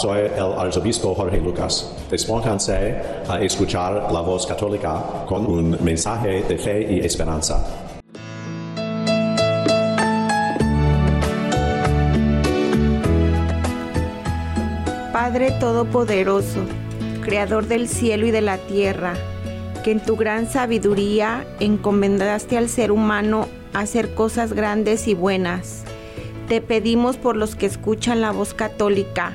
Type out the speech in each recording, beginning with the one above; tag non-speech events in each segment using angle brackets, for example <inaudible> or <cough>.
Soy el arzobispo Jorge Lucas. Despónganse a escuchar la voz católica con un mensaje de fe y esperanza. Padre Todopoderoso, Creador del cielo y de la tierra, que en tu gran sabiduría encomendaste al ser humano hacer cosas grandes y buenas te pedimos por los que escuchan la voz católica,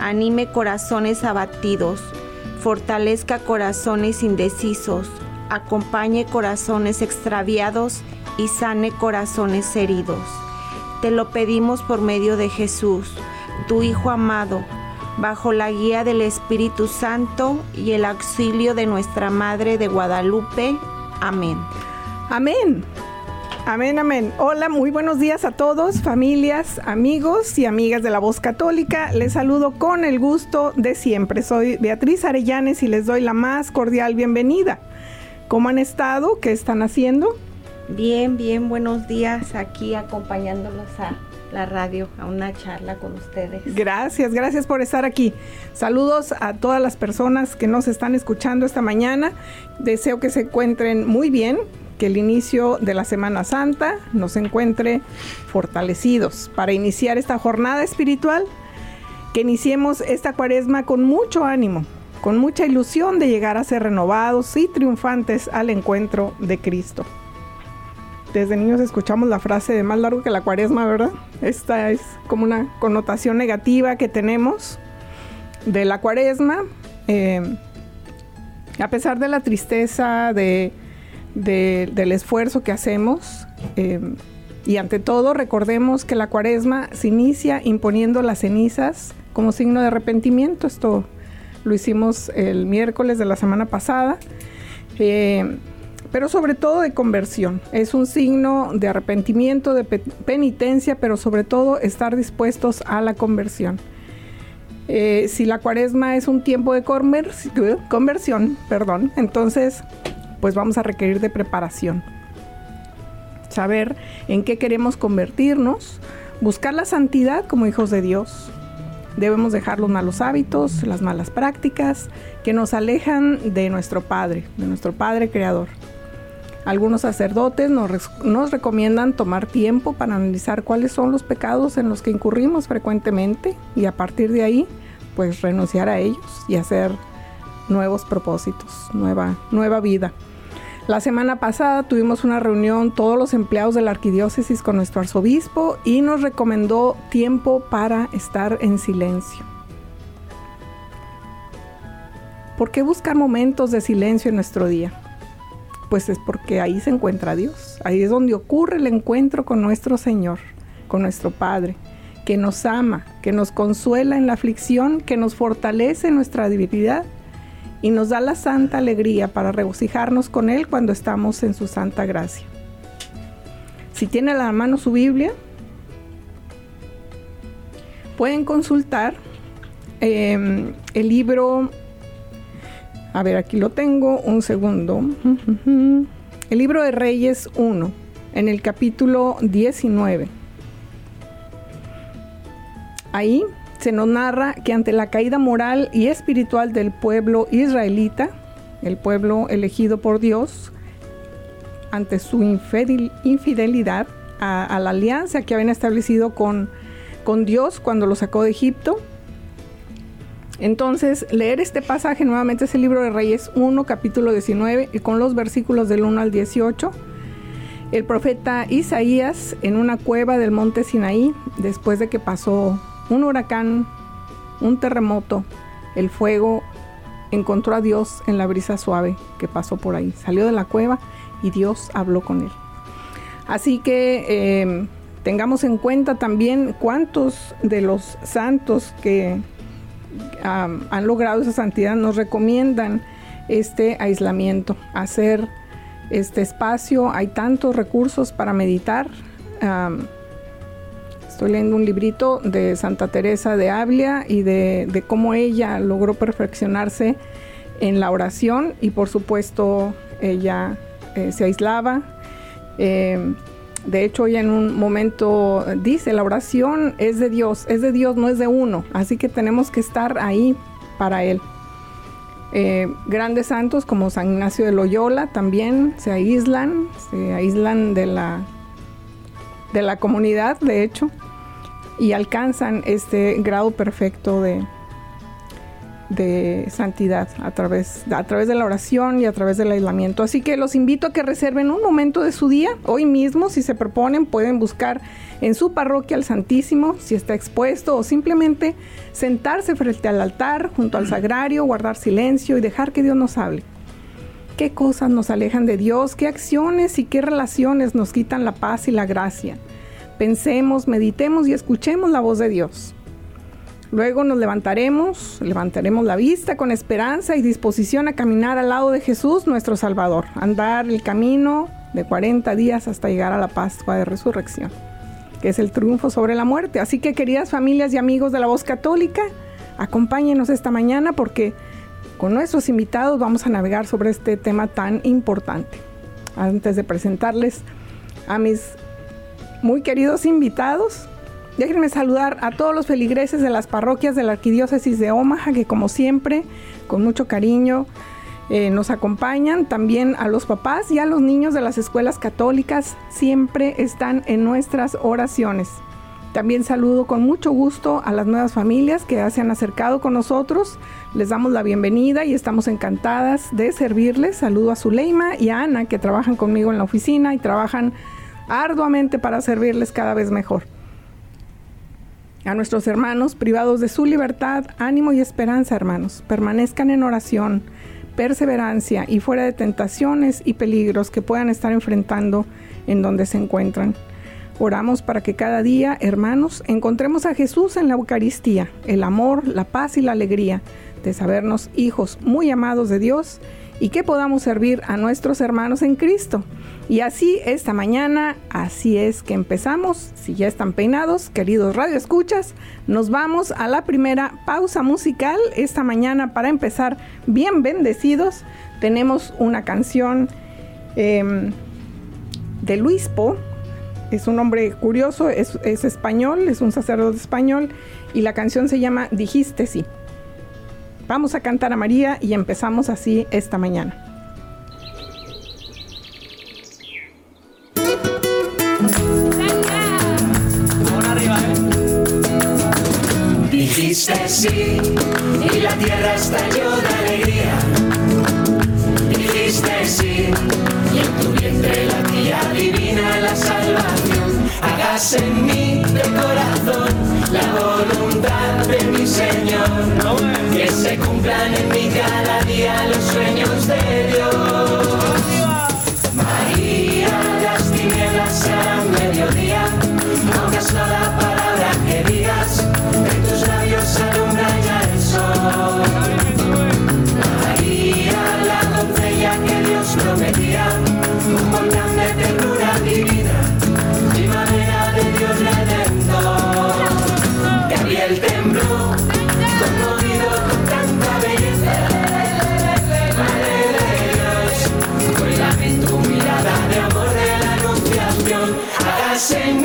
anime corazones abatidos, fortalezca corazones indecisos, acompañe corazones extraviados y sane corazones heridos. Te lo pedimos por medio de Jesús, tu Hijo amado, bajo la guía del Espíritu Santo y el auxilio de nuestra Madre de Guadalupe. Amén. Amén. Amén, amén. Hola, muy buenos días a todos, familias, amigos y amigas de la Voz Católica. Les saludo con el gusto de siempre. Soy Beatriz Arellanes y les doy la más cordial bienvenida. ¿Cómo han estado? ¿Qué están haciendo? Bien, bien, buenos días aquí acompañándolos a la radio, a una charla con ustedes. Gracias, gracias por estar aquí. Saludos a todas las personas que nos están escuchando esta mañana. Deseo que se encuentren muy bien, que el inicio de la Semana Santa nos encuentre fortalecidos para iniciar esta jornada espiritual, que iniciemos esta cuaresma con mucho ánimo, con mucha ilusión de llegar a ser renovados y triunfantes al encuentro de Cristo. Desde niños escuchamos la frase de más largo que la cuaresma, ¿verdad? Esta es como una connotación negativa que tenemos de la cuaresma. Eh, a pesar de la tristeza, de del esfuerzo que hacemos. Eh, y ante todo, recordemos que la cuaresma se inicia imponiendo las cenizas como signo de arrepentimiento. Esto lo hicimos el miércoles de la semana pasada. Eh, pero sobre todo de conversión. Es un signo de arrepentimiento, de penitencia, pero sobre todo estar dispuestos a la conversión. Eh, si la cuaresma es un tiempo de conversión, perdón, entonces pues vamos a requerir de preparación. Saber en qué queremos convertirnos, buscar la santidad como hijos de Dios. Debemos dejar los malos hábitos, las malas prácticas que nos alejan de nuestro Padre, de nuestro Padre Creador. Algunos sacerdotes nos, nos, recomiendan tomar tiempo para analizar cuáles son los pecados en los que incurrimos frecuentemente y a partir de ahí, pues renunciar a ellos y hacer nuevos propósitos, nueva, nueva vida. La semana pasada tuvimos una reunión todos los empleados de la arquidiócesis con nuestro arzobispo y nos recomendó tiempo para estar en silencio. ¿Por qué buscar momentos de silencio en nuestro día? Pues es porque ahí se encuentra Dios, ahí es donde ocurre el encuentro con nuestro Señor, con nuestro Padre, que nos ama, que nos consuela en la aflicción, que nos fortalece en nuestra debilidad y nos da la santa alegría para regocijarnos con Él cuando estamos en su santa gracia. Si tiene a la mano su Biblia, pueden consultar em, el libro, a ver, aquí lo tengo, un segundo, <laughs> el libro de Reyes 1, en el capítulo 19. Ahí se nos narra que ante la caída moral y espiritual del pueblo israelita, el pueblo elegido por Dios, ante su infidelidad a, la alianza que habían establecido con, con Dios cuando lo sacó de Egipto, Entonces, leer este pasaje nuevamente es el libro de Reyes 1, capítulo 19, y con los versículos del 1 al 18. El profeta Isaías en una cueva del monte Sinaí, después de que pasó un huracán, un terremoto, el fuego, encontró a Dios en la brisa suave que pasó por ahí. Salió de la cueva y Dios habló con él. Así que eh, tengamos en cuenta también cuántos de los santos que han logrado esa santidad nos recomiendan este aislamiento, hacer este espacio. Hay tantos recursos para meditar. Estoy leyendo un librito de Santa Teresa de Ávila y de, cómo ella logró perfeccionarse en la oración y por supuesto ella eh, se aislaba. Eh, de hecho, ella en un momento dice, la oración es de Dios, es de Dios, no es de uno. Así que tenemos que estar ahí para Él. Eh, grandes santos como San Ignacio de Loyola también se aíslan, se aíslan de la, de la comunidad, de hecho, y alcanzan este grado perfecto de, de santidad a través, a través de la oración y a través del aislamiento. Así que los invito a que reserven un momento de su día, hoy mismo, si se proponen, pueden buscar en su parroquia al Santísimo, si está expuesto, o simplemente sentarse frente al altar, junto al sagrario, guardar silencio y dejar que Dios nos hable. ¿Qué cosas nos alejan de Dios? ¿Qué acciones y qué relaciones nos quitan la paz y la gracia? Pensemos, meditemos y escuchemos la voz de Dios. Luego nos levantaremos, levantaremos la vista con esperanza y disposición a caminar al lado de Jesús, nuestro Salvador, andar el camino de 40 días hasta llegar a la Pascua de Resurrección, que es el triunfo sobre la muerte. Así que queridas familias y amigos de la voz católica, acompáñenos esta mañana porque con nuestros invitados vamos a navegar sobre este tema tan importante. Antes de presentarles a mis muy queridos invitados, Déjenme saludar a todos los feligreses de las parroquias de la Arquidiócesis de Omaha, que como siempre, con mucho cariño, eh, nos acompañan. También a los papás y a los niños de las escuelas católicas, siempre están en nuestras oraciones. También saludo con mucho gusto a las nuevas familias que se han acercado con nosotros. Les damos la bienvenida y estamos encantadas de servirles. Saludo a Zuleima y a Ana que trabajan conmigo en la oficina y trabajan arduamente para servirles cada vez mejor. A nuestros hermanos privados de su libertad, ánimo y esperanza, hermanos. Permanezcan en oración, perseverancia y fuera de tentaciones y peligros que puedan estar enfrentando en donde se encuentran. Oramos para que cada día, hermanos, encontremos a Jesús en la Eucaristía, el amor, la paz y la alegría de sabernos hijos muy amados de Dios y que podamos servir a nuestros hermanos en Cristo. Y así esta mañana, así es que empezamos. Si ya están peinados, queridos Radio Escuchas, nos vamos a la primera pausa musical esta mañana para empezar bien bendecidos. Tenemos una canción em, de Luis Po. Es un hombre curioso, es, es español, es un sacerdote español y la canción se llama Dijiste sí. Vamos a cantar a María y empezamos así esta mañana. Dijiste sí y la tierra estalló de alegría. Salvación. Hagas en mí de corazón la voluntad de mi Señor. Que se cumplan en mí cada día los sueños de Dios. María, las tinieblas serán mediodía, no una sola palabra que digas, en tus labios alumbra ya el sol. Hagas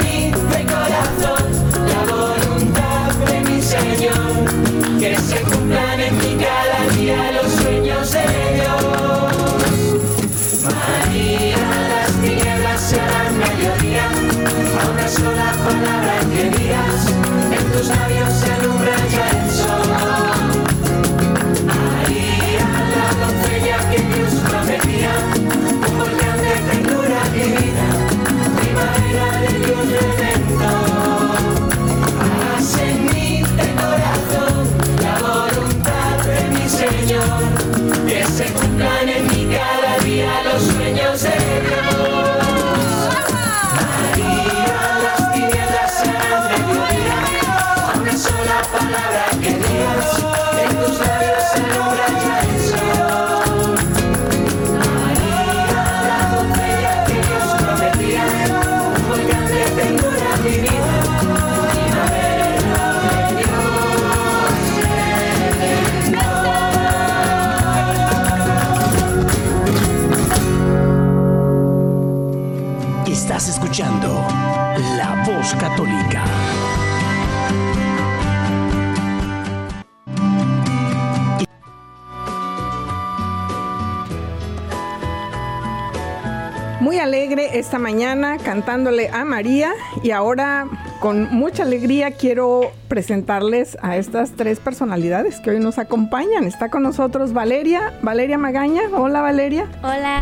mañana cantándole a María y ahora con mucha alegría quiero presentarles a estas tres personalidades que hoy nos acompañan. Está con nosotros Valeria, Valeria Magaña. Hola Valeria. Hola.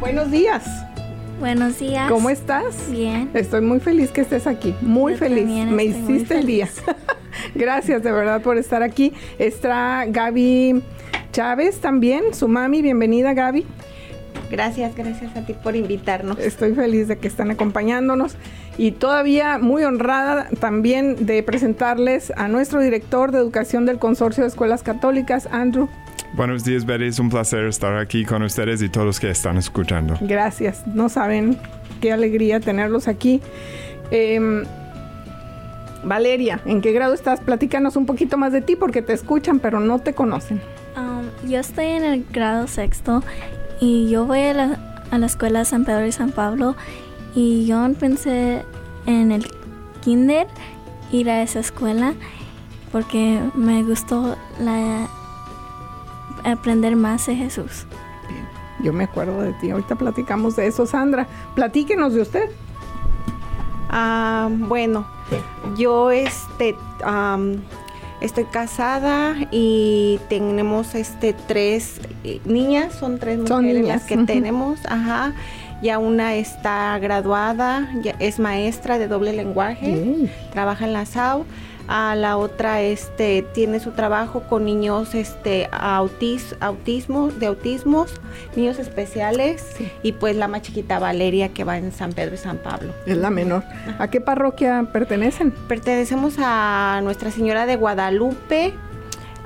Buenos días. Buenos días. ¿Cómo estás? Bien. Estoy muy feliz que estés aquí. Muy Yo feliz. Me hiciste el día. <laughs> Gracias de verdad por estar aquí. Está Gaby Chávez también, su mami. Bienvenida Gaby. Gracias, gracias a ti por invitarnos. Estoy feliz de que están acompañándonos y todavía muy honrada también de presentarles a nuestro director de educación del Consorcio de Escuelas Católicas, Andrew. Buenos días, Betty. Es un placer estar aquí con ustedes y todos los que están escuchando. Gracias. No saben qué alegría tenerlos aquí. Em, Valeria, ¿en qué grado estás? Platícanos un poquito más de ti porque te escuchan, pero no te conocen. Um, yo estoy en el grado sexto y yo voy a la, a la escuela San Pedro y San Pablo y yo pensé en el kinder ir a esa escuela porque me gustó la, aprender más de Jesús. Yo me acuerdo de ti. Ahorita platicamos de eso. Sandra, platíquenos de usted. Ah, bueno, yo este am, estoy casada y tenemos este tres eh, niñas, son tres Son mujeres niñas, las que <laughs> tenemos, ajá. Ya una está graduada, ya es maestra de doble lenguaje, trabaja en la SAU. A la otra este tiene su trabajo con niños este autis, autismo, de autismos, niños especiales y pues la más chiquita Valeria que va en San Pedro y San Pablo. Es la menor. ¿A qué parroquia pertenecen? Pertenecemos a Nuestra Señora de Guadalupe,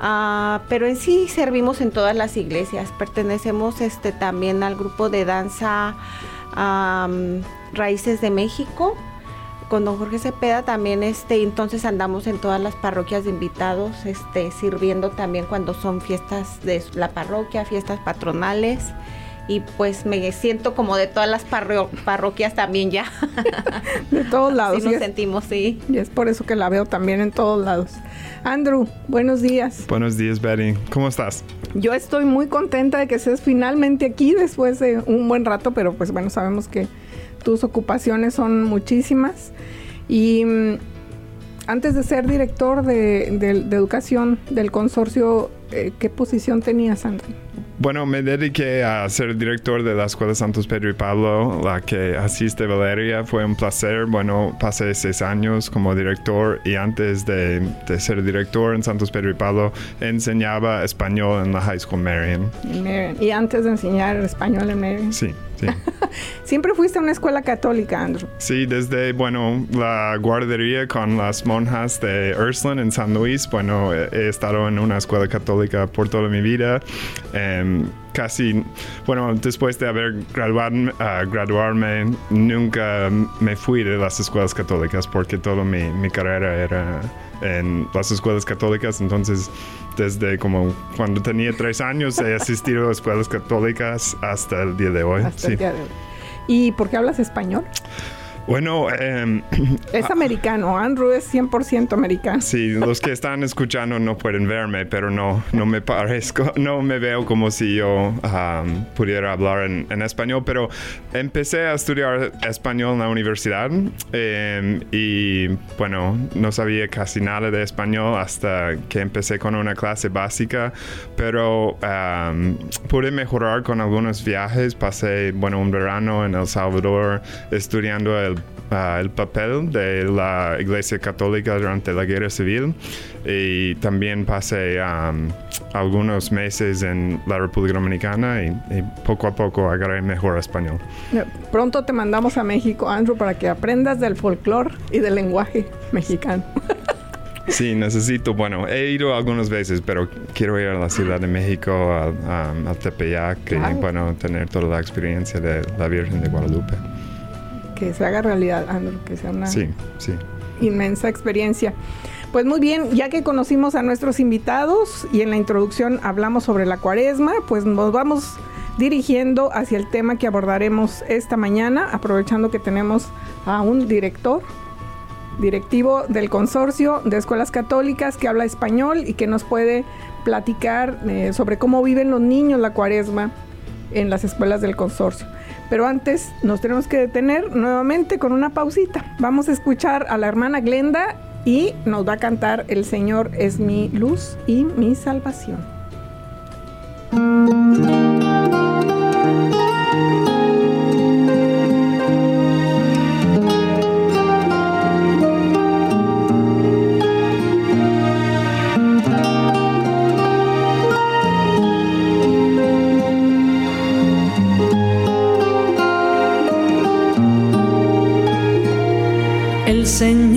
ah, pero en sí servimos en todas las iglesias. Pertenecemos este, también al grupo de danza Raíces de México. Con don Jorge Cepeda también, este, entonces andamos en todas las parroquias de invitados, este, sirviendo también cuando son fiestas de la parroquia, fiestas patronales. Y pues me siento como de todas las parro- parroquias también ya. <laughs> De todos lados. Así y nos es- sentimos, sí. Y es por eso que la veo también en todos lados. Andrew, buenos días. Buenos días, Betty. ¿Cómo estás? Yo estoy muy contenta de que estés finalmente aquí después de un buen rato, pero pues bueno, sabemos que tus ocupaciones son muchísimas. Y mm, antes de ser director de, educación del consorcio, eh, ¿qué posición tenías, Andrew? Bueno, me dediqué a ser director de la Escuela Santos Pedro y Pablo, la que asiste Valeria. Fue un placer. Bueno, pasé seis años como director y antes de, de ser director en Santos Pedro y Pablo, enseñaba español en la High School Marion. Y antes de enseñar español en Marion. Sí, sí. <laughs> Siempre fuiste a una escuela católica, Andrew. Sí, desde, bueno, la guardería con las monjas de Ursuline en San Luis. Bueno, he, he estado en una escuela católica por toda mi vida. Em, casi, bueno, después de haber graduarme, ah, graduarme, nunca me fui de las escuelas católicas porque toda mi, mi carrera era en las escuelas católicas. Entonces, desde como cuando tenía tres años, he asistido a escuelas católicas hasta el día de hoy. Hasta sí. el día de hoy. ¿Y por qué hablas español? Bueno, em, <clears throat> Es americano, Andrew es 100% americano. Sí, los que están escuchando no pueden verme, pero no, no me parezco, <laughs> no me veo como si yo um, pudiera hablar en, en español, pero empecé a estudiar español en la universidad em, y bueno, no sabía casi nada de español hasta que empecé con una clase básica, pero um, pude mejorar con algunos viajes, pasé, bueno, un verano en El Salvador estudiando el el papel de la Iglesia Católica durante la Guerra Civil y también pasé um, algunos meses en la República Dominicana y, y poco a poco agarré mejor español. Pronto te mandamos a México, Andrew, para que aprendas del folclore y del lenguaje mexicano. <laughs> Sí, necesito, bueno, he ido algunas veces, pero quiero ir a la Ciudad de México, a, a- a Tepeyac Claro. y bueno, tener toda la experiencia de la Virgen de Guadalupe. Que se haga realidad, Andrew, que sea una Sí, sí. inmensa experiencia. Pues muy bien, ya que conocimos a nuestros invitados y en la introducción hablamos sobre la cuaresma, pues nos vamos dirigiendo hacia el tema que abordaremos esta mañana, aprovechando que tenemos a un director, directivo del consorcio de escuelas católicas que habla español y que nos puede platicar eh, sobre cómo viven los niños la cuaresma en las escuelas del consorcio. Pero antes nos tenemos que detener nuevamente con una pausita. Vamos a escuchar a la hermana Glenda y nos va a cantar El Señor es mi luz y mi salvación. El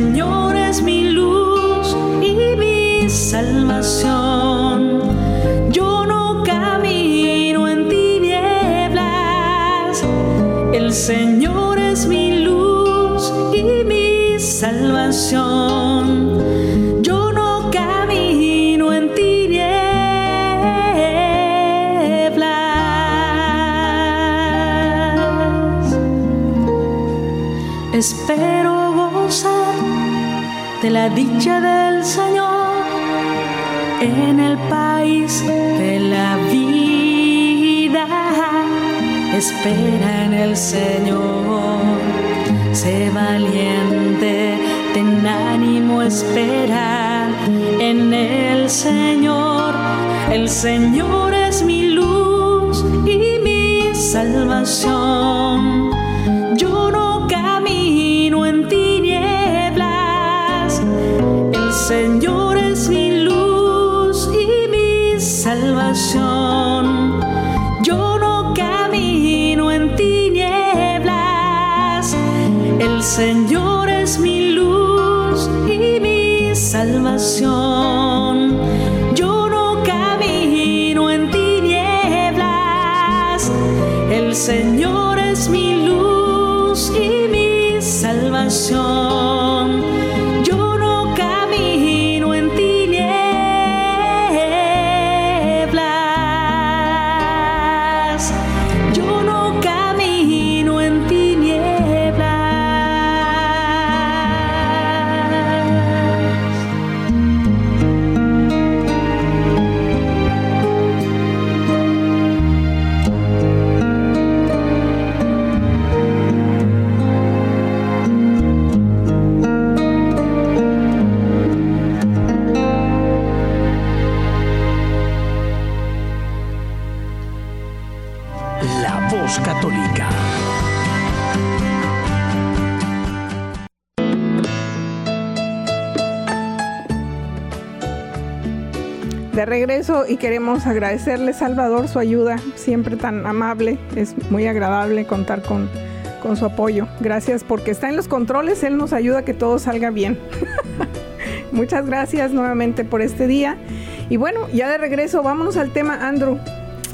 Señor es mi luz y mi salvación. Yo no camino en tinieblas. El Señor es mi luz y mi salvación. De la dicha del Señor en el país de la vida. Espera en el Señor, sé valiente, ten ánimo, espera en el Señor. El Señor es mi luz y mi salvación. Regreso y queremos agradecerle, Salvador, su ayuda, siempre tan amable. Es muy agradable contar con, con su apoyo. Gracias porque está en los controles, Él nos ayuda a que todo salga bien. <laughs> Muchas gracias nuevamente por este día. Y bueno, ya de regreso, vámonos al tema, Andrew.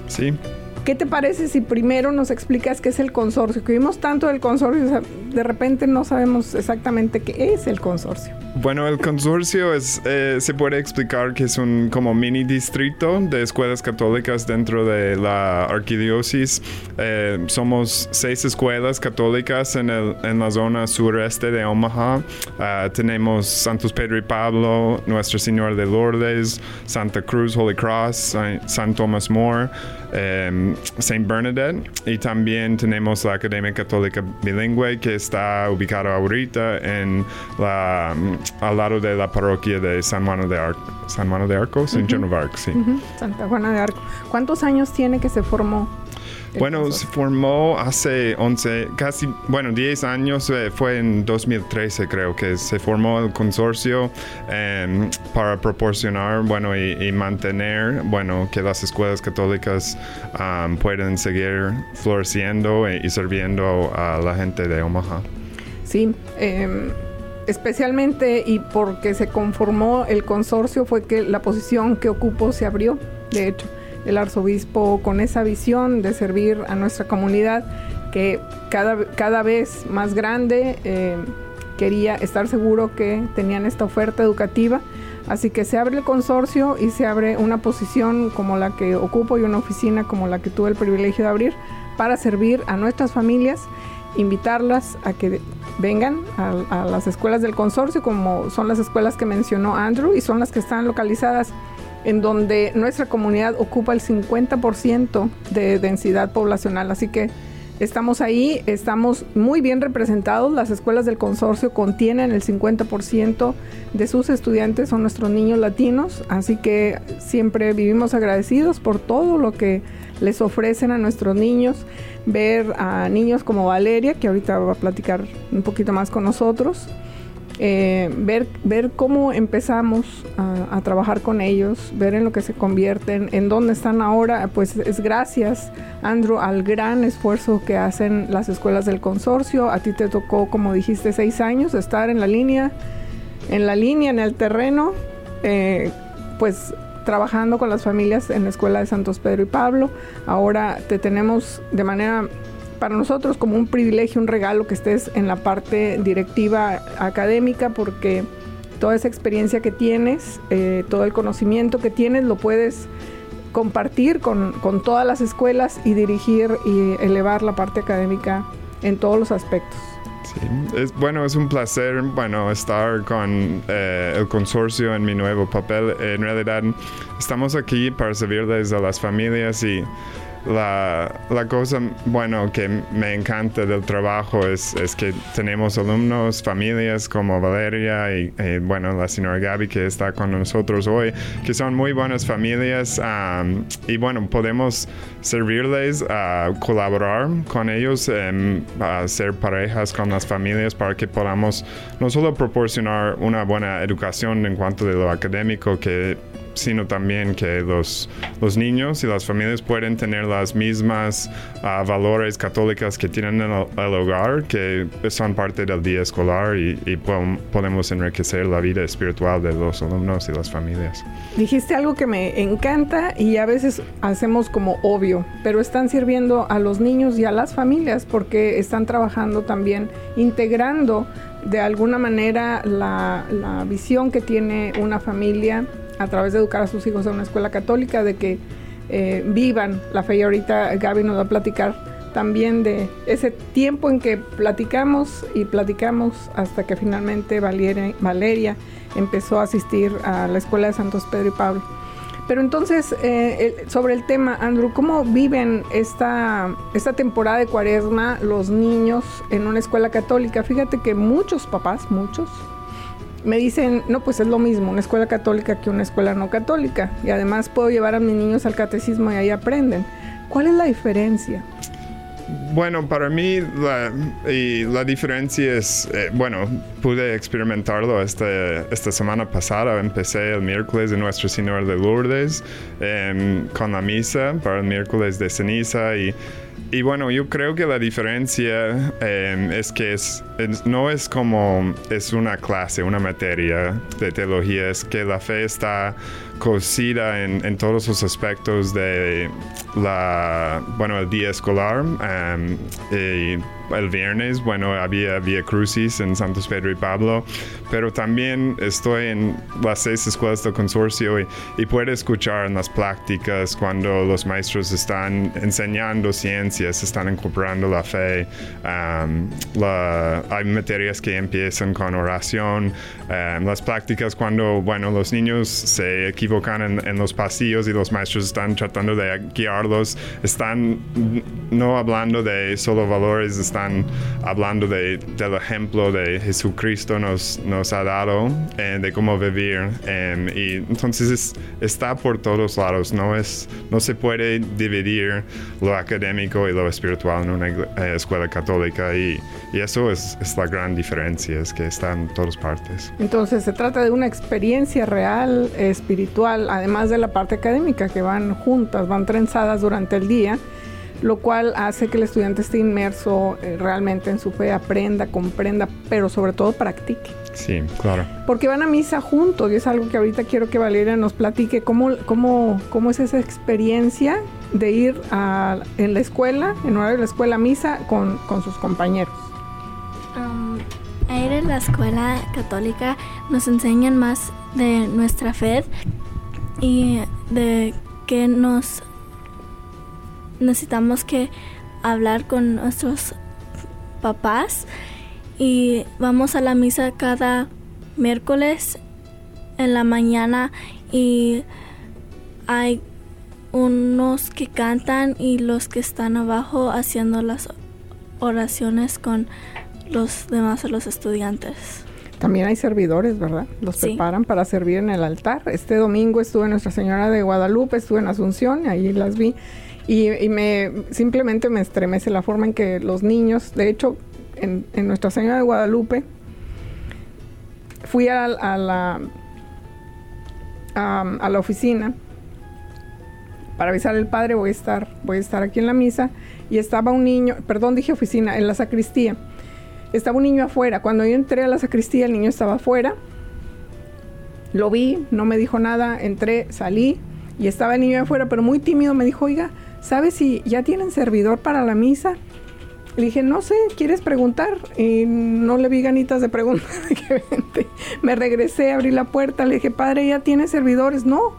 Sí. ¿Qué te parece si primero nos explicas qué es el consorcio? Que vimos tanto del consorcio, de repente no sabemos exactamente qué es el consorcio. Bueno, el consorcio es, eh, se puede explicar que es un como mini distrito de escuelas católicas dentro de la arquidiócesis. Eh, somos seis escuelas católicas en, el, en la zona sureste de Omaha. Ah, tenemos Santos Pedro y Pablo, Nuestra Señora de Lourdes, Santa Cruz, Holy Cross, San Thomas More, eh, Saint Bernadette y también tenemos la Academia Católica Bilingüe que está ubicada ahorita en la, al lado de la parroquia de San Juan de Arco. San Juan de Arco, Saint Joan of Arc, sí. Santa Juana de Arco. ¿Cuántos años tiene que se formó? Bueno, se formó hace 11, casi, bueno, 10 años, eh, fue en 2013 creo que se formó el consorcio em, para proporcionar, bueno, y, mantener, bueno, que las escuelas católicas puedan seguir floreciendo y, y sirviendo a la gente de Omaha. Sí, eh, especialmente y porque se conformó el consorcio fue que la posición que ocupo se abrió. De hecho, el arzobispo con esa visión de servir a nuestra comunidad que cada, cada vez más grande eh, quería estar seguro que tenían esta oferta educativa. Así que se abre el consorcio y se abre una posición como la que ocupo y una oficina como la que tuve el privilegio de abrir para servir a nuestras familias, invitarlas a que vengan a, las escuelas del consorcio, como son las escuelas que mencionó Andrew y son las que están localizadas en donde nuestra comunidad ocupa el 50% de densidad poblacional. Así que estamos ahí, estamos muy bien representados. Las escuelas del consorcio contienen el 50% de sus estudiantes, son nuestros niños latinos. Así que siempre vivimos agradecidos por todo lo que les ofrecen a nuestros niños ver a niños como Valeria, que ahorita va a platicar un poquito más con nosotros, eh, ver, ver cómo empezamos a, trabajar con ellos, ver en lo que se convierten, en dónde están ahora, pues es gracias, Andrew, al gran esfuerzo que hacen las escuelas del consorcio. A ti te tocó, como dijiste, seis años, estar en la línea, en la línea, en el terreno, eh, pues trabajando con las familias en la Escuela de Santos Pedro y Pablo. Ahora te tenemos de manera para nosotros como un privilegio, un regalo que estés en la parte directiva académica porque toda esa experiencia que tienes, eh, todo el conocimiento que tienes lo puedes compartir con, con todas las escuelas y dirigir y elevar la parte académica en todos los aspectos. Es, bueno, es un placer, bueno, estar con eh, el consorcio en mi nuevo papel. En realidad, estamos aquí para servirles a las familias y la, la, cosa, bueno, que me encanta del trabajo es, es, que tenemos alumnos, familias como Valeria y, bueno, la señora Gaby que está con nosotros hoy, que son muy buenas familias y bueno, podemos servirles a colaborar con ellos, a ser parejas con las familias para que podamos no solo proporcionar una buena educación en cuanto de lo académico que sino también que los, los niños y las familias pueden tener las mismas ah, valores católicas que tienen en el, hogar, que son parte del día escolar y, podemos enriquecer la vida espiritual de los alumnos y las familias. Dijiste algo que me encanta y a veces hacemos como obvio, pero están sirviendo a los niños y a las familias porque están trabajando también integrando de alguna manera la, la visión que tiene una familia a través de educar a sus hijos en una escuela católica, de que eh, vivan la fe. Y ahorita Gaby nos va a platicar también de ese tiempo en que platicamos y platicamos hasta que finalmente Valeria, Valeria empezó a asistir a la escuela de Santos Pedro y Pablo. Pero entonces, eh, sobre el tema, Andrew, ¿cómo viven esta, esta temporada de cuaresma los niños en una escuela católica? Fíjate que muchos papás, muchos, me dicen, no, pues es lo mismo, una escuela católica que una escuela no católica. Y además puedo llevar a mis niños al catecismo y ahí aprenden. ¿Cuál es la diferencia? Bueno, para mí la, la diferencia es, eh, bueno, pude experimentarlo este, esta semana pasada. Empecé el miércoles de Nuestra Señora de Lourdes em, con la misa para el miércoles de ceniza y y bueno, yo creo que la diferencia em, es que es, no es como es una clase, una materia de teología, es que la fe está cosida en, todos los aspectos de la, bueno, el día escolar. Em, y el viernes, bueno, había Via Crucis en Santos Pedro y Pablo, pero también estoy en las seis escuelas del consorcio y, y puedo escuchar en las prácticas cuando los maestros están enseñando ciencias, están incorporando la fe. Um, hay materias que empiezan con oración, um, las prácticas cuando, bueno, los niños se equivocan en, en los pasillos y los maestros están tratando de guiarlos, están no hablando de solo valores, están hablando de, del ejemplo de Jesucristo nos, nos ha dado, eh, de cómo vivir. Em, y entonces está por todos lados, no, es, no se puede dividir lo académico y lo espiritual en una eh, escuela católica y, y eso es, es, la gran diferencia, es que está en todas partes. Entonces se trata de una experiencia real, espiritual, además de la parte académica, que van juntas, van trenzadas durante el día lo cual hace que el estudiante esté inmerso eh, realmente en su fe, aprenda, comprenda, pero sobre todo practique. Sí, claro. Porque van a misa juntos y es algo que ahorita quiero que Valeria nos platique cómo, cómo, cómo es esa experiencia de ir a, en la escuela, en horario de la escuela a misa con, con sus compañeros. Um, a ir a la escuela católica nos enseñan más de nuestra fe y de que nos necesitamos que hablar con nuestros papás y vamos a la misa cada miércoles en la mañana y hay unos que cantan y los que están abajo haciendo las oraciones con los demás los estudiantes. También hay servidores, ¿verdad? Los preparan para servir en el altar. Este domingo estuve en Nuestra Señora de Guadalupe, estuve en Asunción, ahí las vi y, me simplemente me estremece la forma en que los niños, de hecho, en, Nuestra Señora de Guadalupe, fui a, la a, la oficina para avisar al padre voy a estar voy a estar aquí en la misa y estaba un niño perdón dije oficina en la sacristía. Estaba un niño afuera. Cuando yo entré a la sacristía el niño estaba afuera. Lo vi no me dijo nada entré salí y estaba el niño afuera pero muy tímido me dijo oiga ¿sabes si ya tienen servidor para la misa? Le dije, no sé, ¿quieres preguntar? Y no le vi ganitas de preguntar. <laughs> me regresé, abrí la puerta, le dije, padre, ¿ya tiene servidores? No.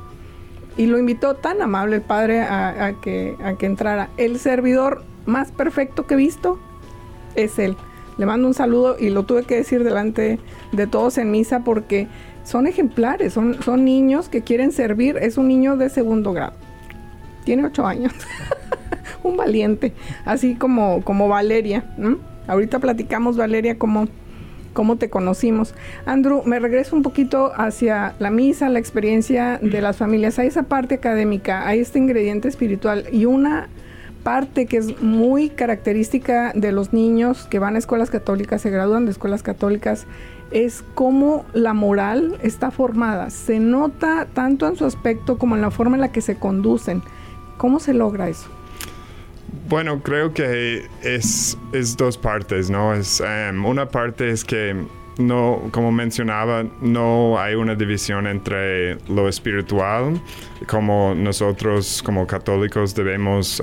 Y lo invitó tan amable el padre a, que, a que entrara. El servidor más perfecto que he visto es él. Le mando un saludo y lo tuve que decir delante de todos en misa porque son ejemplares, son, son niños que quieren servir. Es un niño de segundo grado tiene ocho años. <laughs> un valiente, así como, como Valeria. Ahorita platicamos, Valeria, cómo, cómo te conocimos. Andrew, me regreso un poquito hacia la misa, la experiencia de las familias. Hay esa parte académica, hay este ingrediente espiritual y una parte que es muy característica de los niños que van a escuelas católicas, se gradúan de escuelas católicas, es cómo la moral está formada. Se nota tanto en su aspecto como en la forma en la que se conducen. ¿Cómo se logra eso? Bueno, creo que es, es dos partes, ¿no? Es, em, una parte es que no, como mencionaba, no hay una división entre lo espiritual, como nosotros como católicos debemos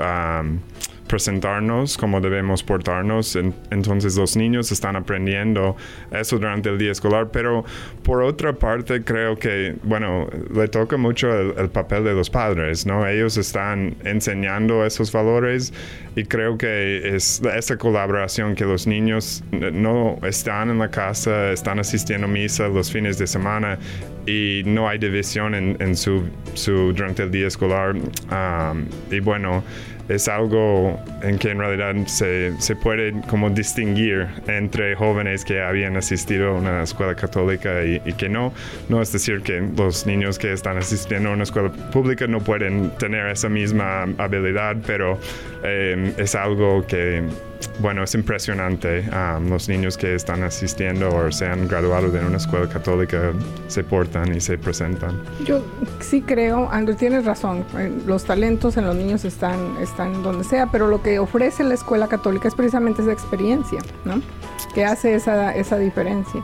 presentarnos, cómo debemos portarnos. entonces los niños están aprendiendo eso durante el día escolar, pero por otra parte creo que, bueno, le toca mucho el, papel de los padres, ¿no? Ellos están enseñando esos valores y creo que es esa colaboración que los niños no están en la casa, están asistiendo a misa los fines de semana y no hay división en, su, su, durante el día escolar. y bueno, es algo en que en realidad se, se, puede como distinguir entre jóvenes que habían asistido a una escuela católica y, que no. No es decir que los niños que están asistiendo a una escuela pública no pueden tener esa misma habilidad, pero eh, es algo que bueno, es impresionante. Um, los niños que están asistiendo o se han graduado de una escuela católica se portan y se presentan. Yo sí creo, Andrew, tienes razón. Eh, los talentos en los niños están, están donde sea, pero lo que ofrece la escuela católica es precisamente esa experiencia, ¿no? Que hace esa, esa diferencia.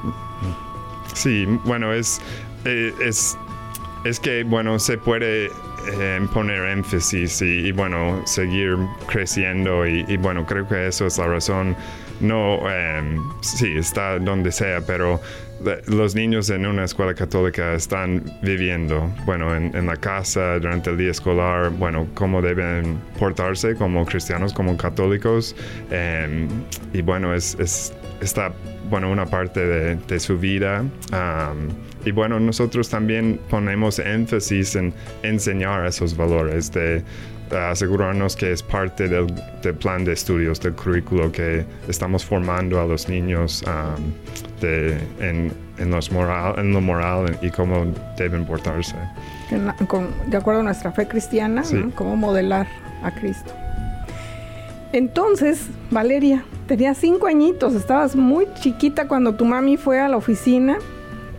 Sí, bueno, es, eh, es, es que, bueno, se puede eh, poner énfasis y, bueno, seguir creciendo y, bueno, creo que eso es la razón. No, em, sí, está donde sea, pero los niños en una escuela católica están viviendo, bueno, en, la casa, durante el día escolar, bueno, cómo deben portarse como cristianos, como católicos. Em, y bueno, es, es está, bueno, una parte de, de su vida. Um, y bueno, nosotros también ponemos énfasis en enseñar esos valores, de asegurarnos que es parte del, del, plan de estudios, del currículo que estamos formando a los niños um, de, en, en, los moral, en lo moral y cómo deben portarse. La, con, de acuerdo a nuestra fe cristiana, Sí. ¿no? cómo modelar a Cristo. Entonces, Valeria, tenías cinco añitos, estabas muy chiquita cuando tu mami fue a la oficina.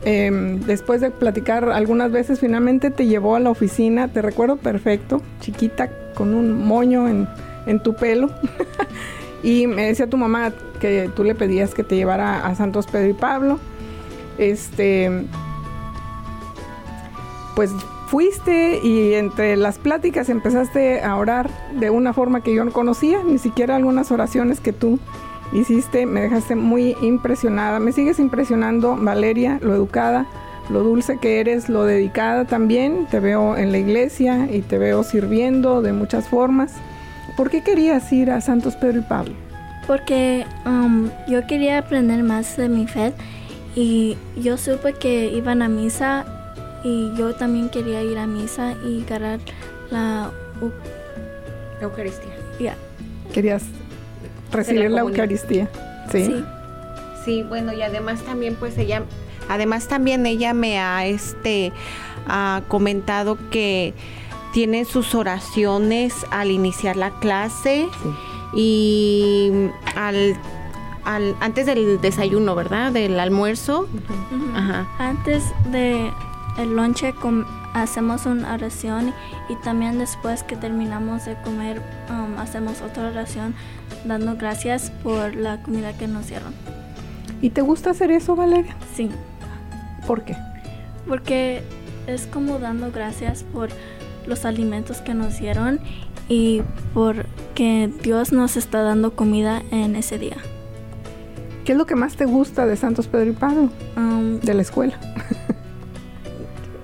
Eh, después de platicar algunas veces, finalmente te llevó a la oficina, te recuerdo perfecto, chiquita, con un moño en, en tu pelo. <laughs> y me decía tu mamá que tú le pedías que te llevara a Santos Pedro y Pablo. Este, pues fuiste y entre las pláticas empezaste a orar de una forma que yo no conocía, ni siquiera algunas oraciones que tú hiciste, me dejaste muy impresionada. Me sigues impresionando, Valeria, lo educada, lo dulce que eres, lo dedicada también. Te veo en la iglesia y te veo sirviendo de muchas formas. ¿Por qué querías ir a Santos Pedro y Pablo? Porque um, yo quería aprender más de mi fe y yo supe que iban a misa y yo también quería ir a misa y ganar la Eucaristía. ya, Querías recibir la. Eucaristía. Sí. sí. Sí, bueno, y además también pues ella, además también ella me ha este ha comentado que tiene sus oraciones al iniciar la clase y al, al antes del desayuno, ¿verdad? Del almuerzo. Ajá. Antes de el lonche hacemos una oración y también después que terminamos de comer um, hacemos otra oración dando gracias por la comida que nos dieron. ¿Y te gusta hacer eso, Valeria? Sí, ¿Por qué? porque es como dando gracias por los alimentos que nos dieron y por que Dios nos está dando comida en ese día. ¿Qué es lo que más te gusta de Santos Pedro y Pablo? Um, De la escuela.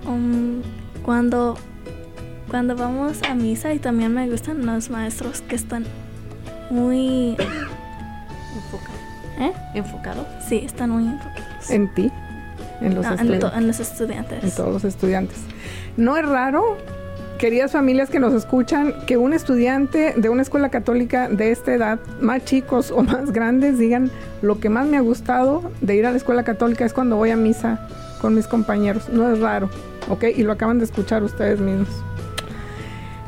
um, cuando, cuando vamos a misa y también me gustan los maestros que están muy... Enfocado. ¿Eh? Enfocado. Sí, están muy enfocados. En ti. En los, en, estudiantes, to- en los estudiantes. en todos los estudiantes. No es raro, queridas familias que nos escuchan, que un estudiante de una escuela católica de esta edad, más chicos o más grandes, digan, lo que más me ha gustado de ir a la escuela católica es cuando voy a misa con mis compañeros. No es raro, ¿ok? Y lo acaban de escuchar ustedes mismos.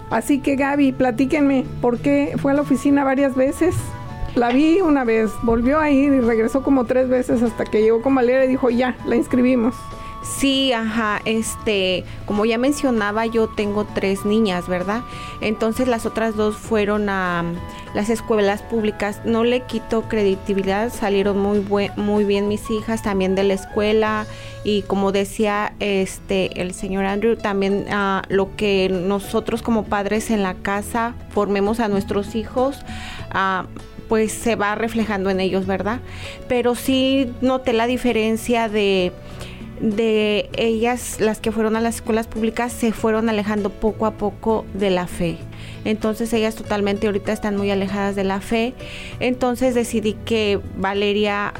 Así que Gaby, platíquenme, ¿por qué fue a la oficina varias veces? La vi una vez, volvió a ir y regresó como tres veces hasta que llegó con Valeria y dijo, ya, la inscribimos. Sí, ajá, este, como ya mencionaba, yo tengo tres niñas, ¿verdad? Entonces las otras dos fueron a las escuelas públicas. No le quito credibilidad, salieron muy muy bien mis hijas también de la escuela y como decía este el señor Andrew, también ah, lo que nosotros como padres en la casa formemos a nuestros hijos. ah, pues se va reflejando en ellos, ¿verdad? Pero sí noté la diferencia de de ellas, las que fueron a las escuelas públicas, se fueron alejando poco a poco de la fe. Entonces ellas totalmente ahorita están muy alejadas de la fe. Entonces decidí que Valeria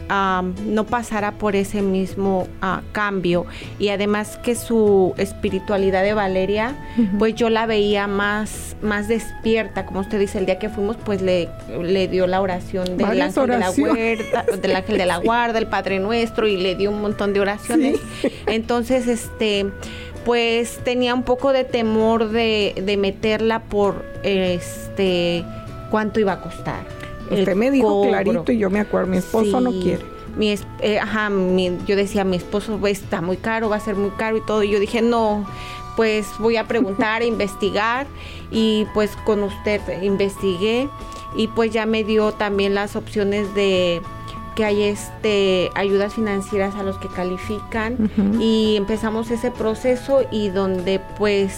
no pasara por ese mismo ah, cambio. Y además que su espiritualidad de Valeria, pues yo la veía más, más despierta. Como usted dice, el día que fuimos, pues le, le dio la oración del Varias ángel de la huerta, <laughs> del ángel de la guarda, el Padre Nuestro, y le dio un montón de oraciones. Entonces, este, pues tenía un poco de temor de, de meterla por este cuánto iba a costar. Usted me dijo cobro. clarito y yo me acuerdo, mi esposo no quiere. Mi es- eh, ajá, mi- yo decía, mi esposo está muy caro, va a ser muy caro y todo. Y yo dije, no, pues voy a preguntar, <laughs> investigar. Y pues con usted investigué y pues ya me dio también las opciones de que hay este ayudas financieras a los que califican y empezamos ese proceso y donde pues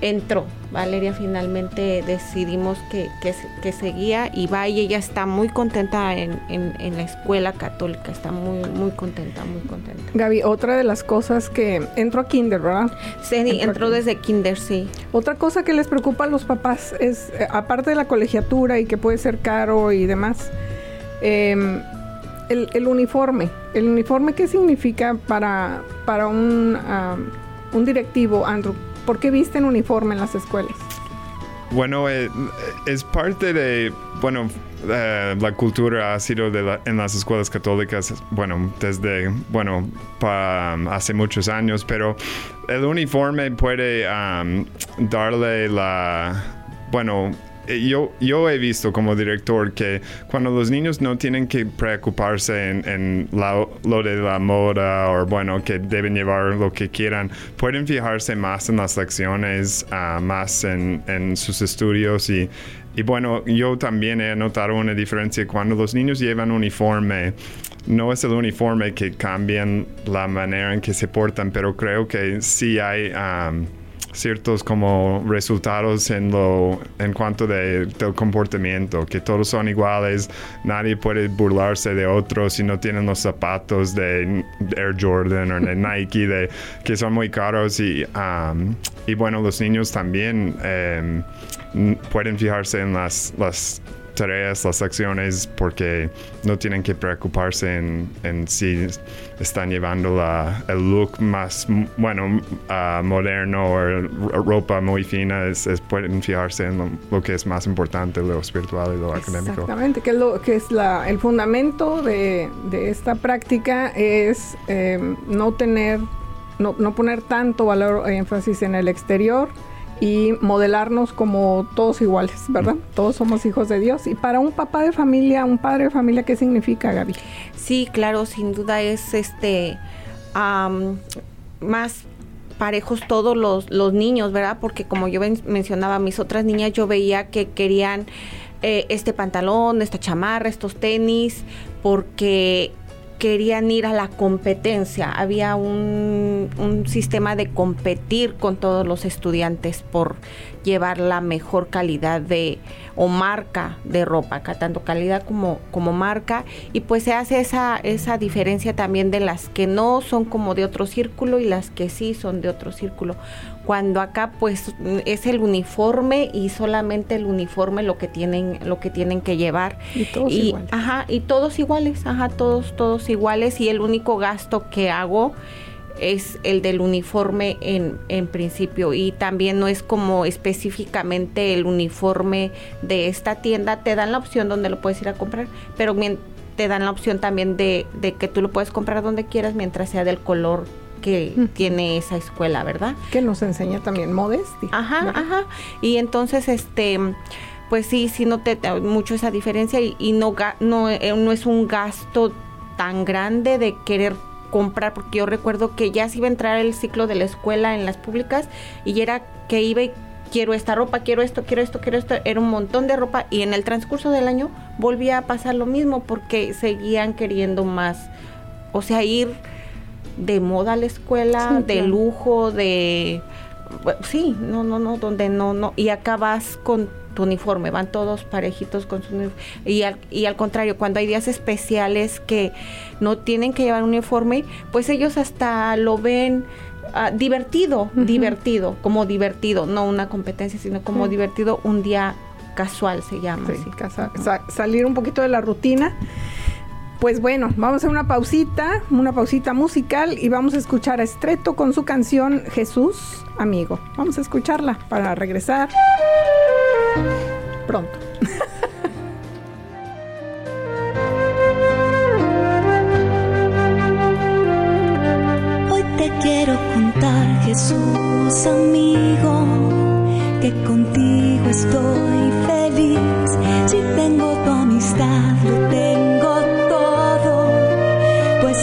entró Valeria finalmente decidimos que, que, se- que seguía y va y ella está muy contenta en, en- en la escuela católica, está muy muy contenta, muy contenta. Gaby, otra de las cosas que entró a Kinder, ¿verdad? Sí, Entró desde kinder, sí. Otra cosa que les preocupa a los papás es, eh, aparte de la colegiatura y que puede ser caro y demás, eh, el, el uniforme. ¿El uniforme qué significa para, para un, un directivo, Andrew? ¿Por qué visten uniforme en las escuelas? Bueno, eh, es parte de, bueno, eh, la cultura ha sido de la- en las escuelas católicas, bueno, desde, bueno, pa- hace muchos años, pero el uniforme puede um, darle la, bueno, yo, yo he visto como director que cuando los niños no tienen que preocuparse en, en la- lo de la moda o bueno, que deben llevar lo que quieran, pueden fijarse más en las lecciones, ah, más en, en sus estudios y, y bueno, yo también he notado una diferencia cuando los niños llevan uniforme. No es el uniforme que cambian la manera en que se portan, pero creo que sí hay... am, ciertos como resultados en lo en cuanto de, del comportamiento que todos son iguales nadie puede burlarse de otros si no tienen los zapatos de Air Jordan o de <laughs> Nike de que son muy caros y um, y bueno los niños también em, pueden fijarse en las las tareas, las acciones, porque no tienen que preocuparse en, si están llevando la, el look más, bueno, ah, moderno o ropa muy fina. Es, es- pueden fijarse en lo, que es más importante, lo espiritual y lo académico. Exactamente, que lo, que es la, el fundamento de, de esta práctica es eh, no tener, no, no poner tanto valor e énfasis en el exterior y modelarnos como todos iguales, ¿verdad? Todos somos hijos de Dios. Y para un papá de familia, un padre de familia, ¿qué significa, Gaby? Sí, claro, sin duda es este am, más parejos todos los, los niños, ¿verdad? Porque como yo mencionaba, mis otras niñas yo veía que querían eh, este pantalón, esta chamarra, estos tenis, porque querían ir a la competencia. Había un, un sistema de competir con todos los estudiantes por llevar la mejor calidad de o marca de ropa, tanto calidad como, como marca, y pues se hace esa, esa diferencia también de las que no son como de otro círculo y las que sí son de otro círculo. Cuando acá pues es el uniforme y solamente el uniforme lo que tienen, lo que tienen que llevar. Y todos y, iguales. Ajá, y todos iguales, ajá, todos, todos iguales, y el único gasto que hago es el del uniforme en, en principio y también no es como específicamente el uniforme de esta tienda, te dan la opción donde lo puedes ir a comprar, pero te dan la opción también de, de que tú lo puedes comprar donde quieras mientras sea del color que Ujú. tiene esa escuela, ¿verdad? Que nos enseña también modestia. Ajá, ¿verdad? ajá. Y entonces, este, pues sí, sí noté mucho esa diferencia y, y no, no, eh, no es un gasto tan grande de querer comprar, porque yo recuerdo que ya se iba a entrar el ciclo de la escuela en las públicas y era que iba y quiero esta ropa, quiero esto, quiero esto, quiero esto, era un montón de ropa y en el transcurso del año volvía a pasar lo mismo porque seguían queriendo más, o sea, ir de moda a la escuela, Sí, de claro. lujo, de sí, no, no, no, donde no, no, y acá vas con tu uniforme, van todos parejitos con su uniforme, y al, y al contrario, cuando hay días especiales que no tienen que llevar uniforme, pues ellos hasta lo ven ah, divertido, divertido, como divertido, no una competencia, sino como divertido, un día casual se llama. Sí, así. casa- sa- salir un poquito de la rutina. Pues bueno, vamos a una pausita, una pausita musical y vamos a escuchar a Estreto con su canción Jesús, amigo. Vamos a escucharla para regresar pronto. <laughs> Hoy te quiero contar, Jesús amigo, que contigo estoy feliz. Si tengo tu amistad, lo tengo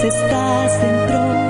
estás dentro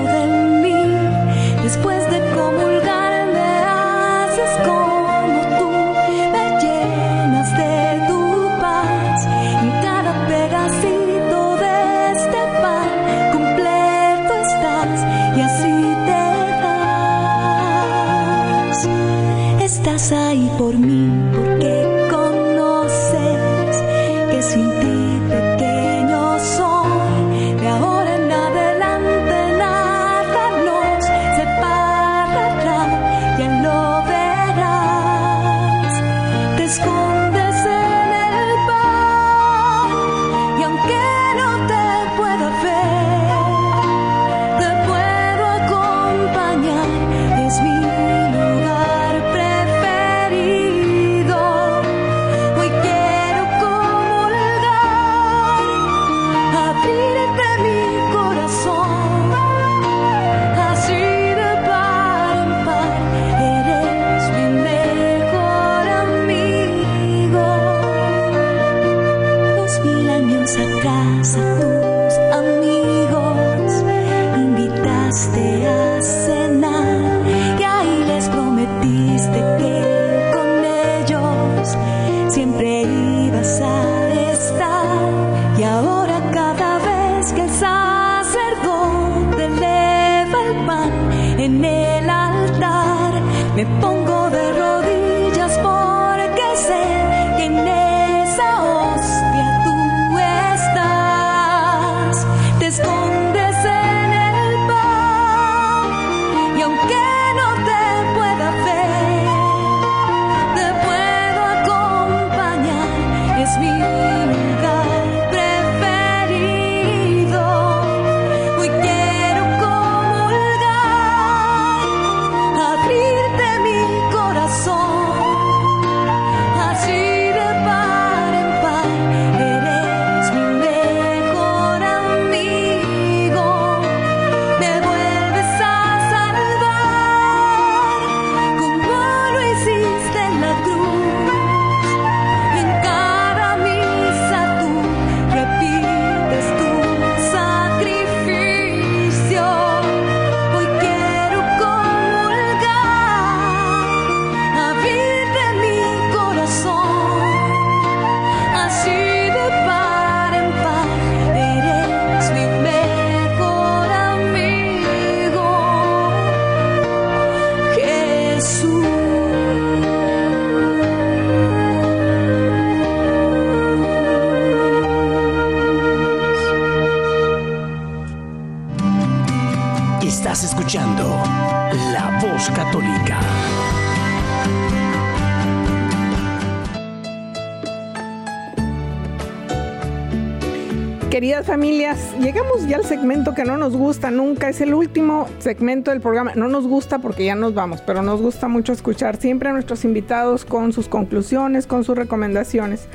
nos gusta nunca, es el último segmento del programa. No nos gusta porque ya nos vamos, pero nos gusta mucho escuchar siempre a nuestros invitados con sus conclusiones, con sus recomendaciones.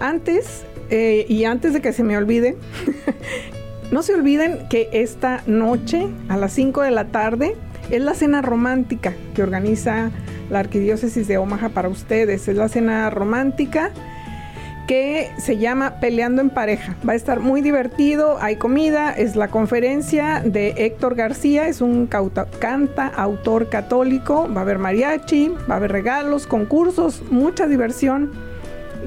Antes, eh, y antes de que se me olvide, <laughs> no se olviden que esta noche a las 5 de la tarde es la cena romántica que organiza la Arquidiócesis de Omaha para ustedes. Es la cena romántica que se llama Peleando en Pareja. Va a estar muy divertido, hay comida, es la conferencia de Héctor García, es un cauta- canta autor católico, va a haber mariachi, va a haber regalos, concursos, mucha diversión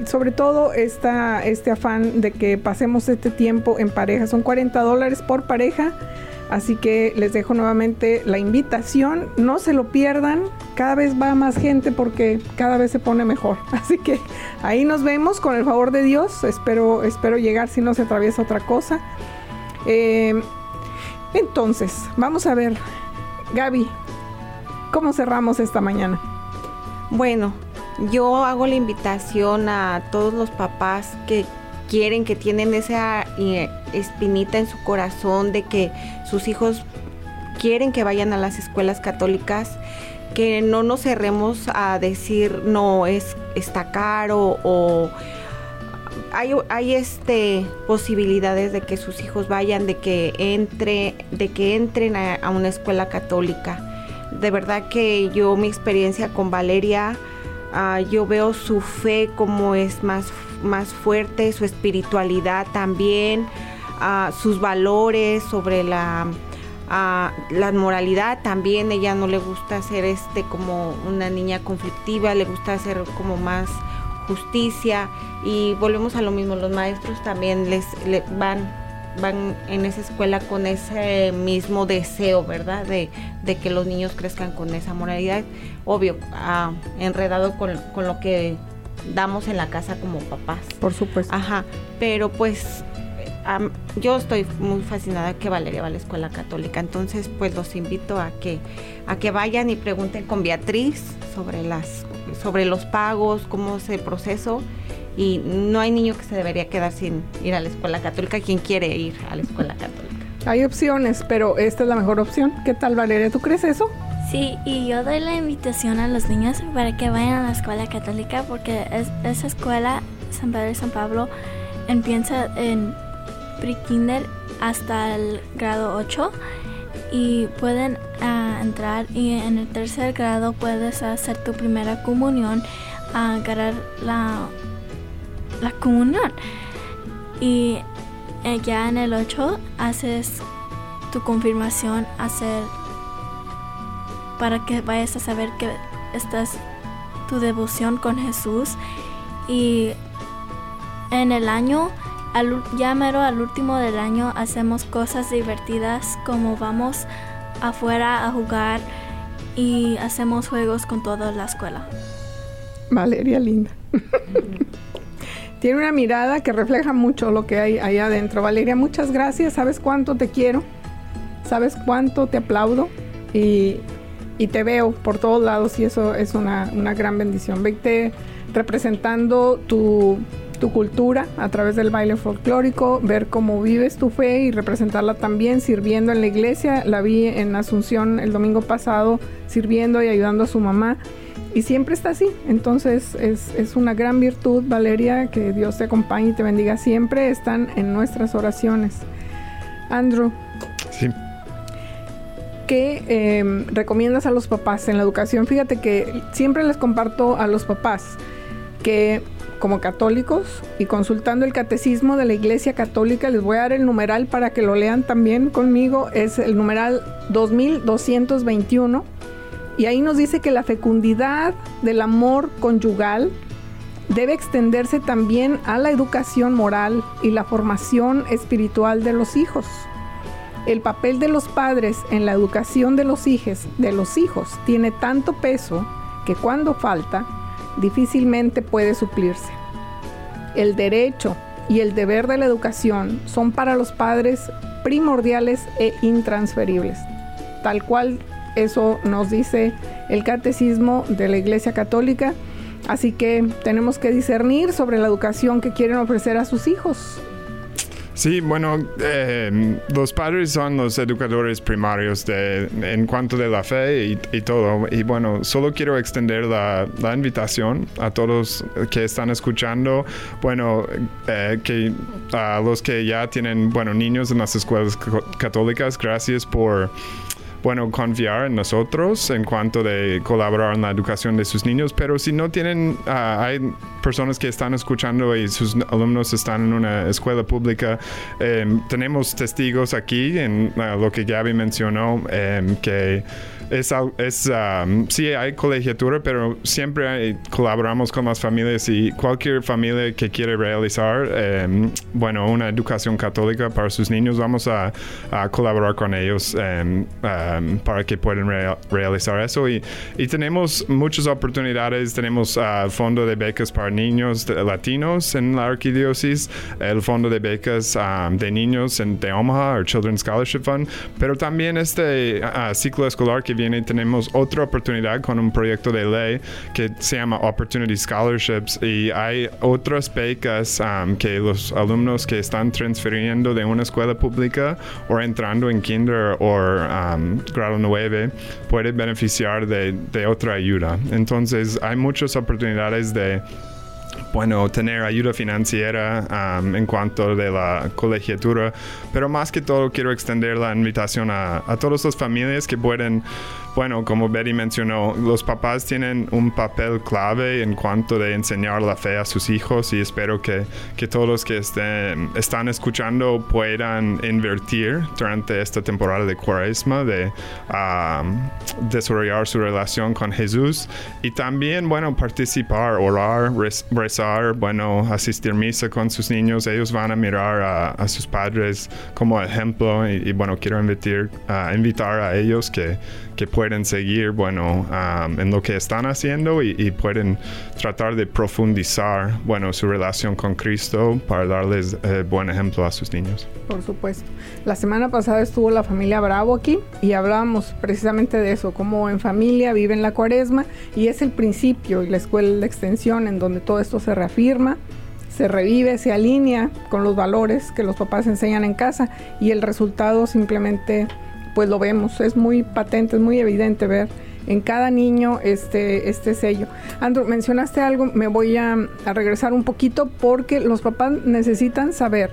sobre todo esta, este afán de que pasemos este tiempo en pareja. Son 40 dólares por pareja. Así que les dejo nuevamente la invitación. No se lo pierdan. Cada vez va más gente porque cada vez se pone mejor. <laughs> Así que ahí nos vemos con el favor de Dios. Espero, espero llegar si no se atraviesa otra cosa. Eh, entonces, vamos a ver. Gaby, ¿cómo cerramos esta mañana? Bueno, yo hago la invitación a todos los papás que quieren, que tienen esa eh, espinita en su corazón de que sus hijos quieren que vayan a las escuelas católicas, que no nos cerremos a decir no es está caro o hay, hay este posibilidades de que sus hijos vayan, de que entre, de que entren a, una escuela católica. De verdad que yo mi experiencia con Valeria, ah, yo veo su fe como es más, más fuerte, su espiritualidad también, ah, sus valores sobre la ah, la moralidad también. Ella no le gusta ser este como una niña conflictiva, le gusta hacer como más justicia. Y volvemos a lo mismo los maestros también les, le- van van en esa escuela con ese mismo deseo verdad de, de que los niños crezcan con esa moralidad. Obvio ah, enredado con, con lo que damos en la casa como papás Por supuesto. Ajá, pero pues am- yo estoy muy fascinada que Valeria va a la escuela católica, entonces pues los invito a que a que vayan y pregunten con Beatriz sobre las sobre los pagos, cómo es el proceso y no hay niño que se debería quedar sin ir a la escuela católica quien quiere ir a la escuela católica. Hay opciones, pero esta es la mejor opción. ¿Qué tal, Valeria? ¿Tú crees eso? Sí, y yo doy la invitación a los niños para que vayan a la escuela católica porque es- esa escuela, San Pedro y San Pablo, empieza en pre-kinder hasta el grado 8 y pueden ah, entrar y en el tercer grado puedes hacer tu primera comunión, a agarrar la, la comunión. Y eh, ya en el 8 haces tu confirmación, hacer para que vayas a saber que estás tu devoción con Jesús y en el año al, ya mero al último del año hacemos cosas divertidas como vamos afuera a jugar y hacemos juegos con toda la escuela. Valeria linda. <laughs> Tiene una mirada que refleja mucho lo que hay ahí adentro. Valeria, muchas gracias. ¿Sabes cuánto te quiero? ¿Sabes cuánto te aplaudo? Y, y te veo por todos lados y eso es una, una gran bendición. Vete representando tu, tu cultura a través del baile folclórico, ver cómo vives tu fe y representarla también sirviendo en la iglesia. La vi en Asunción el domingo pasado sirviendo y ayudando a su mamá y siempre está así. Entonces es, es, una gran virtud, Valeria, que Dios te acompañe y te bendiga siempre. Están en nuestras oraciones. Andrew. ¿Qué eh, recomiendas a los papás en la educación? Fíjate que siempre les comparto a los papás que como católicos y consultando el catecismo de la Iglesia Católica, les voy a dar el numeral para que lo lean también conmigo, es el numeral 2221 y ahí nos dice que la fecundidad del amor conyugal debe extenderse también a la educación moral y la formación espiritual de los hijos. El papel de los padres en la educación de los hijos, tiene tanto peso que cuando falta difícilmente puede suplirse. El derecho y el deber de la educación son para los padres primordiales e intransferibles, tal cual eso nos dice el catecismo de la Iglesia Católica. Así que tenemos que discernir sobre la educación que quieren ofrecer a sus hijos. Sí, bueno, eh, los padres son los educadores primarios de, en cuanto de la fe y, y todo. Y bueno, solo quiero extender la, invitación a todos que están escuchando. Bueno, eh, que a los que ya tienen, bueno, niños en las escuelas católicas, gracias por bueno, confiar en nosotros en cuanto de colaborar en la educación de sus niños, pero si no tienen, uh, hay personas que están escuchando y sus alumnos están en una escuela pública, eh, tenemos testigos aquí en uh, lo que Gaby mencionó, eh, que es, es um, sí hay colegiatura, pero siempre hay, colaboramos con las familias y cualquier familia que quiere realizar, um, bueno, una educación católica para sus niños, vamos a, a colaborar con ellos um, para que puedan re realizar eso. Y, y, tenemos muchas oportunidades, tenemos uh, fondo de becas para niños latinos en la arquidiócesis, el fondo de becas de niños en de Omaha, el Children's Scholarship Fund, pero también este uh, ciclo escolar que viene tenemos otra oportunidad con un proyecto de ley que se llama Opportunity Scholarships y hay otras becas um, que los alumnos que están transfiriendo de una escuela pública o entrando en kinder o um, grado 9 pueden beneficiar de, de otra ayuda. Entonces hay muchas oportunidades de bueno, tener ayuda financiera um, en cuanto de la colegiatura, pero más que todo quiero extender la invitación a, a todas las familias que pueden bueno, como Betty mencionó, los papás tienen un papel clave en cuanto de enseñar la fe a sus hijos y espero que, que todos los que estén, están escuchando puedan invertir durante esta temporada de cuaresma, de um, desarrollar su relación con Jesús y también, bueno, participar, orar, rezar, bueno, asistir misa con sus niños. Ellos van a mirar a, a sus padres como ejemplo y, y bueno, quiero invitar, uh, invitar a ellos que que pueden seguir, bueno, um, en lo que están haciendo y, pueden tratar de profundizar, bueno, su relación con Cristo para darles eh, buen ejemplo a sus niños. Por supuesto. La semana pasada estuvo la familia Bravo aquí y hablábamos precisamente de eso, cómo en familia viven la cuaresma y es el principio y la escuela de extensión en donde todo esto se reafirma se revive, se alinea con los valores que los papás enseñan en casa y el resultado simplemente pues lo vemos, es muy patente, es muy evidente ver en cada niño este, este sello. Andrew, mencionaste algo, me voy a, a, regresar un poquito porque los papás necesitan saber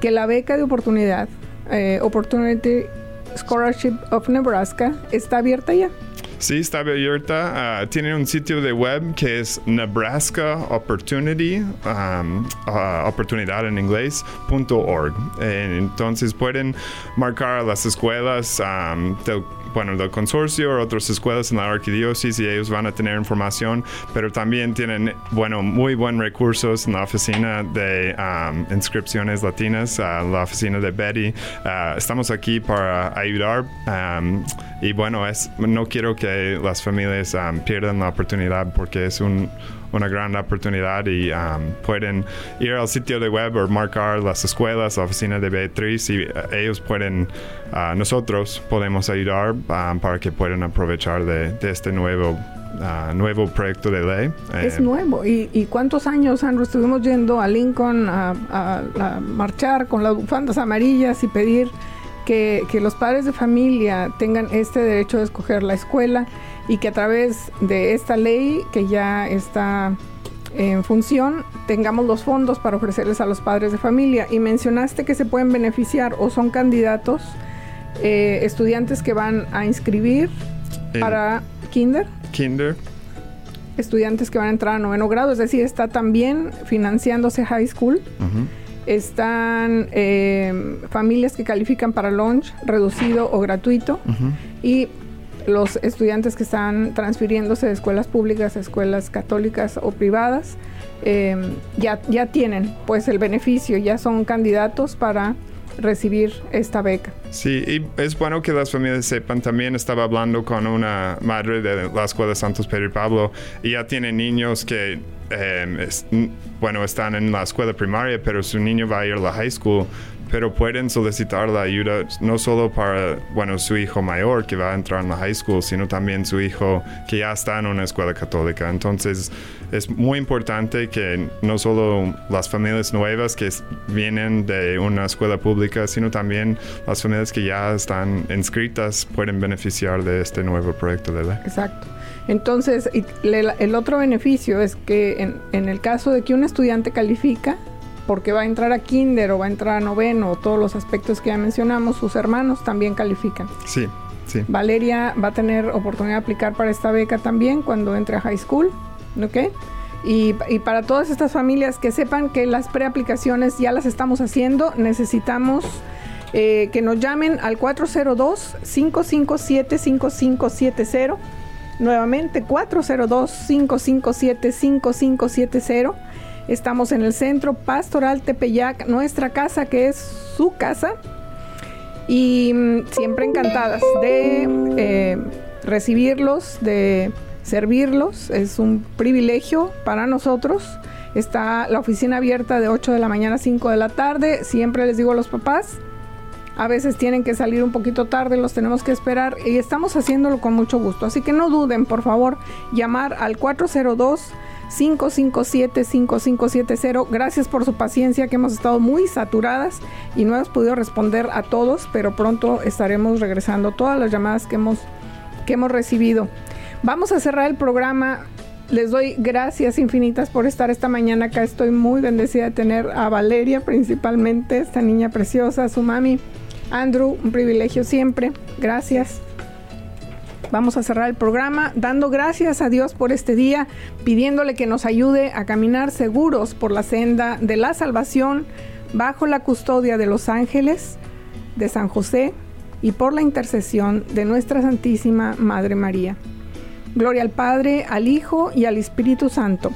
que la beca de oportunidad, eh, Opportunity Scholarship of Nebraska, está abierta ya. Sí, está abierta. Uh, tiene un sitio de web que es Nebraska Opportunity, uh, oportunidad en inglés, punto org. Eh, entonces pueden marcar a las escuelas del bueno, del consorcio, otras escuelas en la arquidiócesis y ellos van a tener información, pero también tienen, bueno, muy buen recursos en la oficina de um, inscripciones latinas, uh, la oficina de Betty. Uh, estamos aquí para ayudar um, y bueno, es, no quiero que las familias um, pierdan la oportunidad porque es un una gran oportunidad y um, pueden ir al sitio de web o marcar las escuelas, la oficina de Beatriz y uh, ellos pueden, uh, nosotros podemos ayudar um, para que puedan aprovechar de, de este nuevo uh, nuevo proyecto de ley. Es Eh, nuevo. ¿Y, y cuántos años, Sandro, estuvimos yendo a Lincoln a, a- a marchar con las bufandas amarillas y pedir que, que los padres de familia tengan este derecho de escoger la escuela y que a través de esta ley que ya está en función tengamos los fondos para ofrecerles a los padres de familia. Y mencionaste que se pueden beneficiar o son candidatos eh, estudiantes que van a inscribir En- para kinder Kinder. estudiantes que van a entrar a noveno grado, es decir, está también financiándose high school. Están eh, familias que califican para lunch reducido o gratuito y los estudiantes que están transfiriéndose de escuelas públicas a escuelas católicas o privadas eh, ya, ya tienen pues el beneficio, ya son candidatos para recibir esta beca. Sí, y es bueno que las familias sepan. También estaba hablando con una madre de la Escuela Santos Pedro y Pablo y ya tiene niños que, eh, es- bueno, están en la escuela primaria, pero su niño va a ir a la high school. Pero pueden solicitar la ayuda no solo para, bueno, su hijo mayor que va a entrar en la high school, sino también su hijo que ya está en una escuela católica. Entonces, es muy importante que no solo las familias nuevas que vienen de una escuela pública, sino también las familias que ya están inscritas pueden beneficiar de este nuevo proyecto de ley. Exacto. Entonces, el otro beneficio es que en, en el caso de que un estudiante califica, porque va a entrar a kinder o va a entrar a noveno, o todos los aspectos que ya mencionamos, sus hermanos también califican. Sí, sí. Valeria va a tener oportunidad de aplicar para esta beca también cuando entre a high school, ¿ok? Y, y para todas estas familias que sepan que las preaplicaciones ya las estamos haciendo, necesitamos eh, que nos llamen al 402-557-5570. Nuevamente, 402-557-5570. Estamos en el centro Pastoral Tepeyac, nuestra casa que es su casa y mm, siempre encantadas de eh, recibirlos, de servirlos. Es un privilegio para nosotros. Está la oficina abierta de 8 de la mañana a 5 de la tarde. Siempre les digo a los papás, a veces tienen que salir un poquito tarde, los tenemos que esperar y estamos haciéndolo con mucho gusto. Así que no duden, por favor, llamar al 402 557-5570. Gracias por su paciencia, que hemos estado muy saturadas y no hemos podido responder a todos, pero pronto estaremos regresando todas las llamadas que hemos, que hemos recibido. Vamos a cerrar el programa. Les doy gracias infinitas por estar esta mañana acá. Estoy muy bendecida de tener a Valeria principalmente, esta niña preciosa, su mami. Andrew, un privilegio siempre. Gracias. Vamos a cerrar el programa dando gracias a Dios por este día, pidiéndole que nos ayude a caminar seguros por la senda de la salvación bajo la custodia de los ángeles, de San José y por la intercesión de nuestra Santísima Madre María. Gloria al Padre, al Hijo y al Espíritu Santo.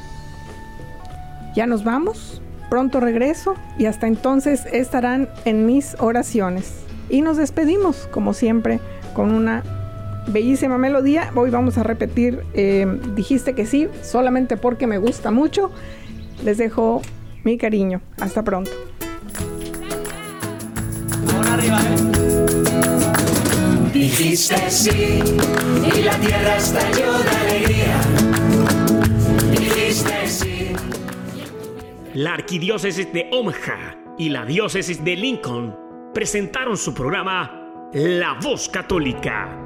Ya nos vamos, pronto regreso y hasta entonces estarán en mis oraciones. Y nos despedimos, como siempre, con una bellísima melodía. Hoy vamos a repetir, eh, dijiste que sí, solamente porque me gusta mucho. Les dejo mi cariño. Hasta pronto. Dijiste sí y la tierra estalló de alegría. Dijiste sí. La Arquidiócesis de Omaha y la Diócesis de Lincoln presentaron su programa La Voz Católica,